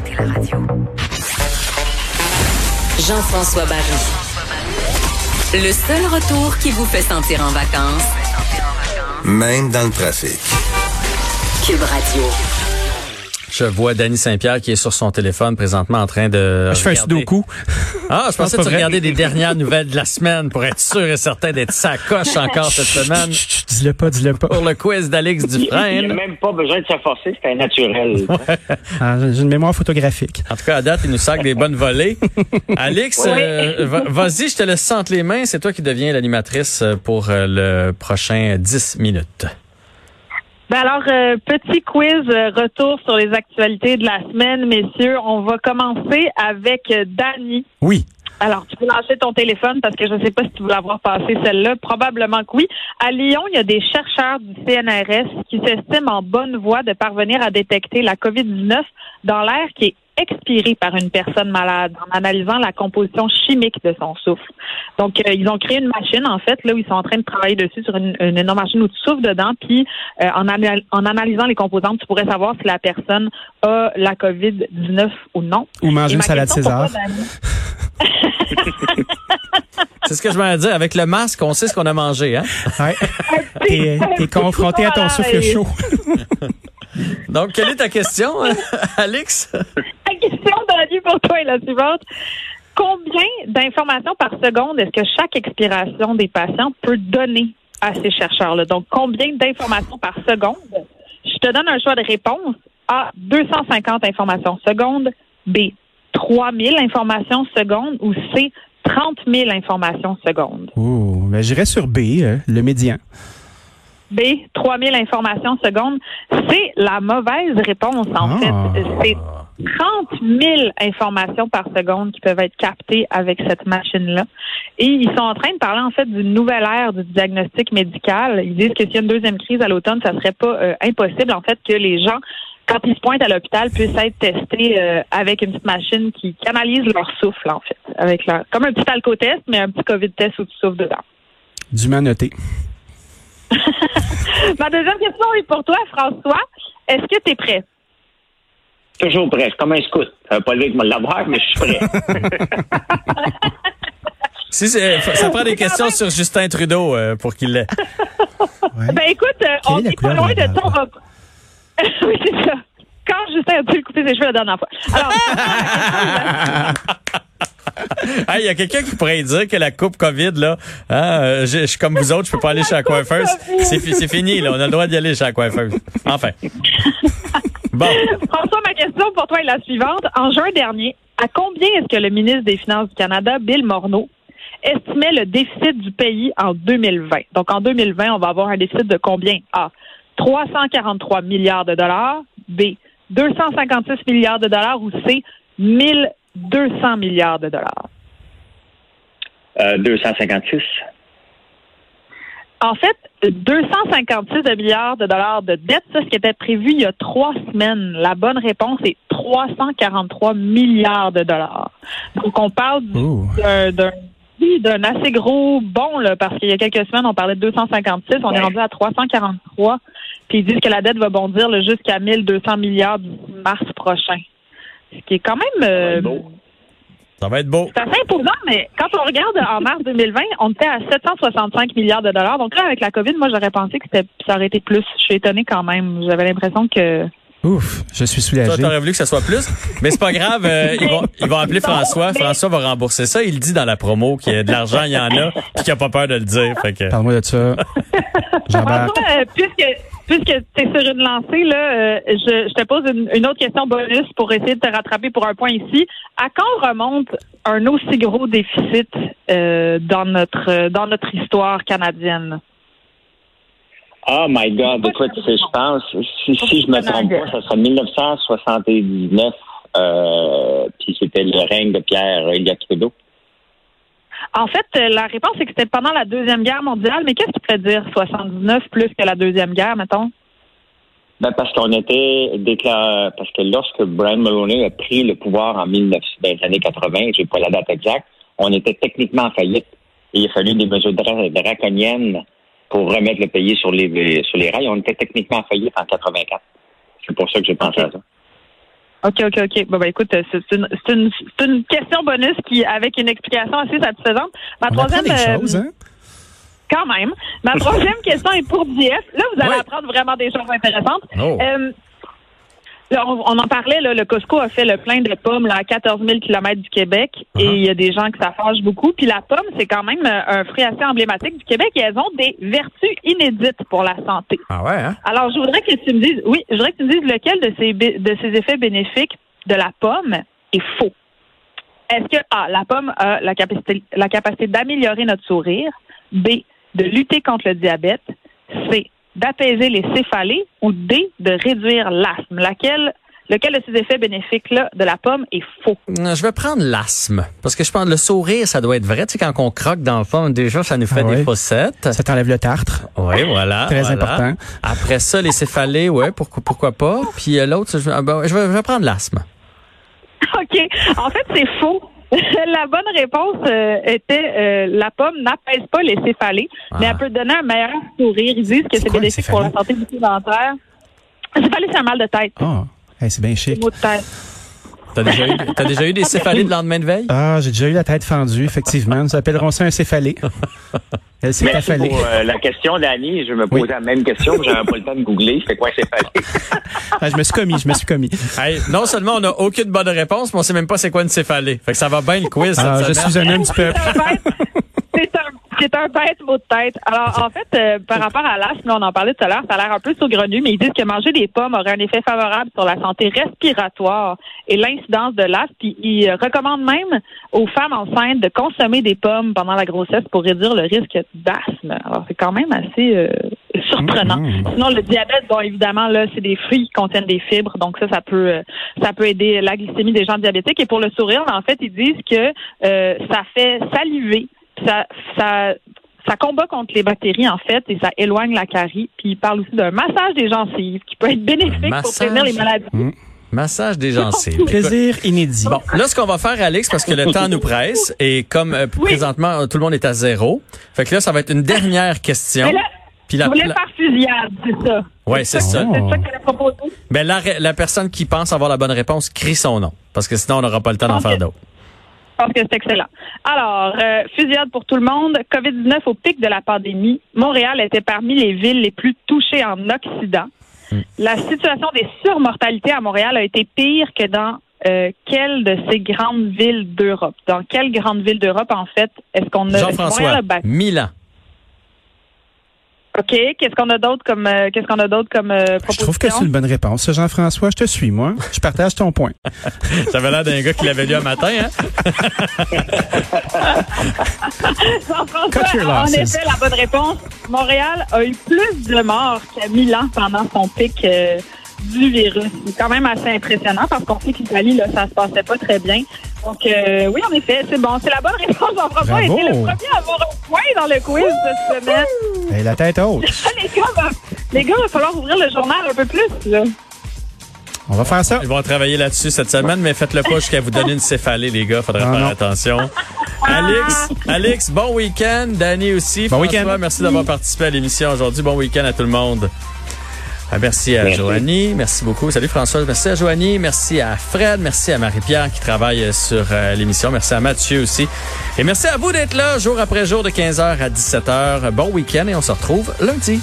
écoutez la radio. Jean-François Barry. Le seul retour qui vous fait sentir en vacances, Même dans le trafic. Cube Radio. Je vois Danny Saint-Pierre qui est sur son téléphone présentement en train de. Je fais un regarder- sudoku. Ah, je pensais que tu vrai. regardais des dernières nouvelles de la semaine pour être sûr et certain d'être sacoche encore cette semaine Dis-le pas, dis-le pas. pour le quiz d'Alex Il n'y a Dufresne. même pas besoin de se forcer, c'est un naturel. Ah, J'ai une mémoire photographique. En tout cas, à date, il nous sac des bonnes volées. Alex, euh, va- vas-y, je te laisse entre les mains. C'est toi qui deviens l'animatrice euh, pour euh, le prochain 10 minutes. Ben alors, euh, petit quiz, euh, retour sur les actualités de la semaine, messieurs. On va commencer avec euh, Dany. Oui. Alors, tu peux lancer ton téléphone parce que je ne sais pas si tu veux l'avoir passé celle-là. Probablement que oui. À Lyon, il y a des chercheurs du CNRS qui s'estiment en bonne voie de parvenir à détecter la COVID-19 dans l'air qui est expiré par une personne malade en analysant la composition chimique de son souffle. Donc, euh, ils ont créé une machine, en fait, là où ils sont en train de travailler dessus sur une, une énorme machine où tu souffles dedans, puis euh, en, anal- en analysant les composantes, tu pourrais savoir si la personne a la COVID-19 ou non. Ou manger une ma salade César. C'est ce que je m'en dire. Avec le masque, on sait ce qu'on a mangé, hein? Ouais. T'es t'es confronté à ton souffle chaud. Donc, quelle est ta question, Alex? Pour toi est la suivante. Combien d'informations par seconde est-ce que chaque expiration des patients peut donner à ces chercheurs-là? Donc, combien d'informations par seconde? Je te donne un choix de réponse. A, 250 informations secondes. B, 3000 informations secondes. Ou C, 30 000 informations secondes. Ouh, ben j'irais sur B, euh, le médian. B, 3000 informations secondes. C'est la mauvaise réponse, en Ah. fait. C'est 30 000 informations par seconde qui peuvent être captées avec cette machine-là. Et ils sont en train de parler, en fait, d'une nouvelle ère du diagnostic médical. Ils disent que s'il y a une deuxième crise à l'automne, ça serait pas euh, impossible, en fait, que les gens, quand ils se pointent à l'hôpital, puissent être testés euh, avec une petite machine qui canalise leur souffle, en fait. Avec leur, comme un petit alcotest, mais un petit COVID-test où tu souffles dedans. Noté. Ma deuxième question est pour toi, François. Est-ce que tu es prêt? Toujours prêt, comme un scout. Pas dire que je vais l'avoir, mais je suis prêt. Si c'est- ça prend des questions sur Justin Trudeau euh, pour qu'il l'ait. Ouais. Ben écoute, euh, on est pas loin de la de ça. on va- oui, c'est ça. Quand Justin a pu couper ses cheveux la dernière fois. Alors, Ah, Il y a quelqu'un qui pourrait dire que la coupe COVID, là, hein, euh, je suis comme vous autres, je peux pas aller chez la coiffeuse. C'est fini, là. On a le droit d'y aller chez la coiffeuse. Enfin. Bon. François, ma question pour toi est la suivante. En juin dernier, à combien est-ce que le ministre des Finances du Canada, Bill Morneau, estimait le déficit du pays en 2020? Donc, en 2020, on va avoir un déficit de combien? A. 343 milliards de dollars. B. 256 milliards de dollars. Ou C. 1200 milliards de dollars? Euh, 256. En fait, 256 de milliards de dollars de dette, ça, ce qui était prévu il y a trois semaines. La bonne réponse est 343 milliards de dollars. Donc, on parle d'un assez gros bon, là, parce qu'il y a quelques semaines, on parlait de 256, on est rendu à 343. Puis ils disent que la dette va bondir jusqu'à 1200 milliards d'ici mars prochain. Ce qui est quand même... euh. Ça va être beau. c'est assez imposant, mais quand on regarde en mars 2020, on était à 765 milliards de dollars. Donc là, avec la COVID, moi, j'aurais pensé que ça aurait été plus. Je suis étonnée quand même. J'avais l'impression que... Ouf, je suis Toi, soulagé. t'aurais voulu que ça soit plus. Mais c'est pas grave. euh, ils, vont, ils vont appeler François. François va rembourser ça. Il dit dans la promo qu'il y a de l'argent, il y en a, puis qu'il a pas peur de le dire. Fait que, Parle-moi de ça. François, euh, puisque, puisque tu es sur une lancée, là, euh, je, je te pose une, une autre question bonus pour essayer de te rattraper pour un point ici. À quand remonte un aussi gros déficit euh, dans notre dans notre histoire canadienne? Oh my God, écoute, je pense, si, si je me trompe pas, ça sera 1979, euh, puis c'était le règne de Pierre Elliott Trudeau. En fait, euh, la réponse est que c'était pendant la Deuxième Guerre mondiale, mais qu'est-ce qui pourrait dire 79 plus que la Deuxième Guerre, mettons? Ben, parce qu'on était déclaré, parce que lorsque Brian Mulroney a pris le pouvoir en 19, dans les années 80, j'ai pas la date exacte, on était techniquement en faillite. Et il a fallu des mesures dra- draconiennes pour remettre le pays sur les, sur les rails. On était techniquement en faillite en 84. C'est pour ça que j'ai pensé à ça. OK, OK, OK. Bon, ben, écoute, c'est une, c'est une, c'est une question bonus qui, avec une explication assez satisfaisante. Ma On troisième, des euh, choses, hein? quand même. Ma troisième question est pour JF. Là, vous allez apprendre vraiment des choses intéressantes. Oh. Euh, là, on, on en parlait, là, le Costco a fait le plein de pommes là, à 14 000 km du Québec et Uh-huh. il y a des gens que ça fâche beaucoup. Puis la pomme, c'est quand même euh, un fruit assez emblématique du Québec et elles ont des vertus inédites pour la santé. Ah ouais, hein? Alors, je voudrais que tu me dises, oui, je voudrais que tu me dises lequel de ces, bé- de ces effets bénéfiques de la pomme est faux. Est-ce que A, la pomme a la capacité, la capacité d'améliorer notre sourire, B, de lutter contre le diabète, d'apaiser les céphalées ou D, de réduire l'asthme? Laquelle, lequel de ces effets bénéfiques-là de la pomme est faux? Euh, Je vais prendre l'asthme. Parce que je pense que le sourire, ça doit être vrai. Tu sais, quand on croque dans le fond, déjà, ça nous fait Ah des fossettes. Ça t'enlève le tartre. Oui, voilà. Très voilà. important. Après ça, les céphalées, ouais, pourquoi, pourquoi pas. Puis euh, l'autre, je, ah ben, je vais, je vais prendre l'asthme. OK. En fait, c'est faux. la bonne réponse euh, était euh, la pomme n'apaise pas les céphalées, mais Ah. elle peut donner un meilleur sourire. Ils disent que C'est bénéfique pour la santé bucco-dentaire. Un céphalée, c'est un mal de tête. Ah, hey, c'est bien chic. T'as déjà, eu, t'as déjà eu des céphalées de lendemain de veille? Ah, j'ai déjà eu la tête fendue, effectivement. Nous appellerons ça un céphalé. Elle s'est Merci affalée. pour euh, la question, Dani. Je me posais Oui. la même question, mais j'avais pas le temps de googler. C'est quoi c'est fallu? Ah, je me suis commis, je me suis commis. Hey, non seulement on n'a aucune bonne réponse, mais on sait même pas c'est quoi une céphalée. Fait que ça va bien le quiz Ah, cette je semaine. suis un homme du peuple. C'est un C'est un, bête mot de tête. Alors, en fait, euh, par rapport à l'asthme, on en parlait tout à l'heure, ça a l'air un peu saugrenu, mais ils disent que manger des pommes aurait un effet favorable sur la santé respiratoire et l'incidence de l'asthme. Puis ils recommandent même aux femmes enceintes de consommer des pommes pendant la grossesse pour réduire le risque d'asthme. Alors, c'est quand même assez euh, surprenant. Mhm. Sinon, le diabète, bon, évidemment, là, c'est des fruits qui contiennent des fibres, donc ça, ça peut, euh, ça peut aider la glycémie des gens diabétiques. Et pour le sourire, en fait, ils disent que euh, ça fait saliver, ça, ça, ça combat contre les bactéries, en fait, et ça éloigne la carie. Puis ils parlent aussi d'un massage des gencives qui peut être bénéfique pour prévenir les maladies. Massage des gencives. Plaisir inédit. Bon, là, ce qu'on va faire, Alex, parce que le temps nous presse, et comme euh, présentement, tout le monde est à zéro, fait que là, ça va être une dernière question. Mais là, Puis la, voulais la- faire fusillade, c'est ça. ouais, c'est ça. C'est ça que j'allais proposer. Ben, la, la personne qui pense avoir la bonne réponse crie son nom, parce que sinon, on n'aura pas le temps d'en faire d'autres. Je pense que c'est excellent. Alors, euh, fusillade pour tout le monde. COVID-19 au pic de la pandémie. Montréal était parmi les villes les plus touchées en Occident. La situation des surmortalités à Montréal a été pire que dans euh, quelle de ces grandes villes d'Europe? Dans quelle grande ville d'Europe, en fait, est-ce qu'on a... Jean-François? Milan. OK. Qu'est-ce qu'on a d'autre comme, euh, qu'est-ce qu'on a d'autre comme euh, proposition? Je trouve que c'est une bonne réponse, ça, Jean-François. Je te suis, moi. Je partage ton point. J'avais l'air d'un gars qui l'avait lu un matin, hein? Jean-François, en effet, la bonne réponse. Montréal a eu plus de morts qu'à Milan pendant son pic euh, du virus. C'est quand même assez impressionnant parce qu'on sait que l'Italie, là, ça se passait pas très bien. Donc, euh, oui, en effet, c'est bon. C'est la bonne réponse. Jean-François a Bravo. été le premier à avoir un point dans le quiz cette semaine. Et la tête haute. les gars, va, les gars, il va falloir ouvrir le journal un peu plus. Là. On va faire ça. Ils vont travailler là-dessus cette semaine, mais faites-le pas jusqu'à vous donner une céphalée, les gars. Faudrait Non, faire non. attention. Alex, Alex, bon week-end. Danny aussi. Bon François, week-end. merci d'avoir participé à l'émission aujourd'hui. Bon week-end à tout le monde. Ah, Merci à Joanie, merci beaucoup. Salut François, merci à Joanie, merci à Fred, merci à Marie-Pierre qui travaille sur euh, l'émission, merci à Mathieu aussi. Et merci à vous d'être là jour après jour de 15h à 17h. Bon week-end et on se retrouve lundi.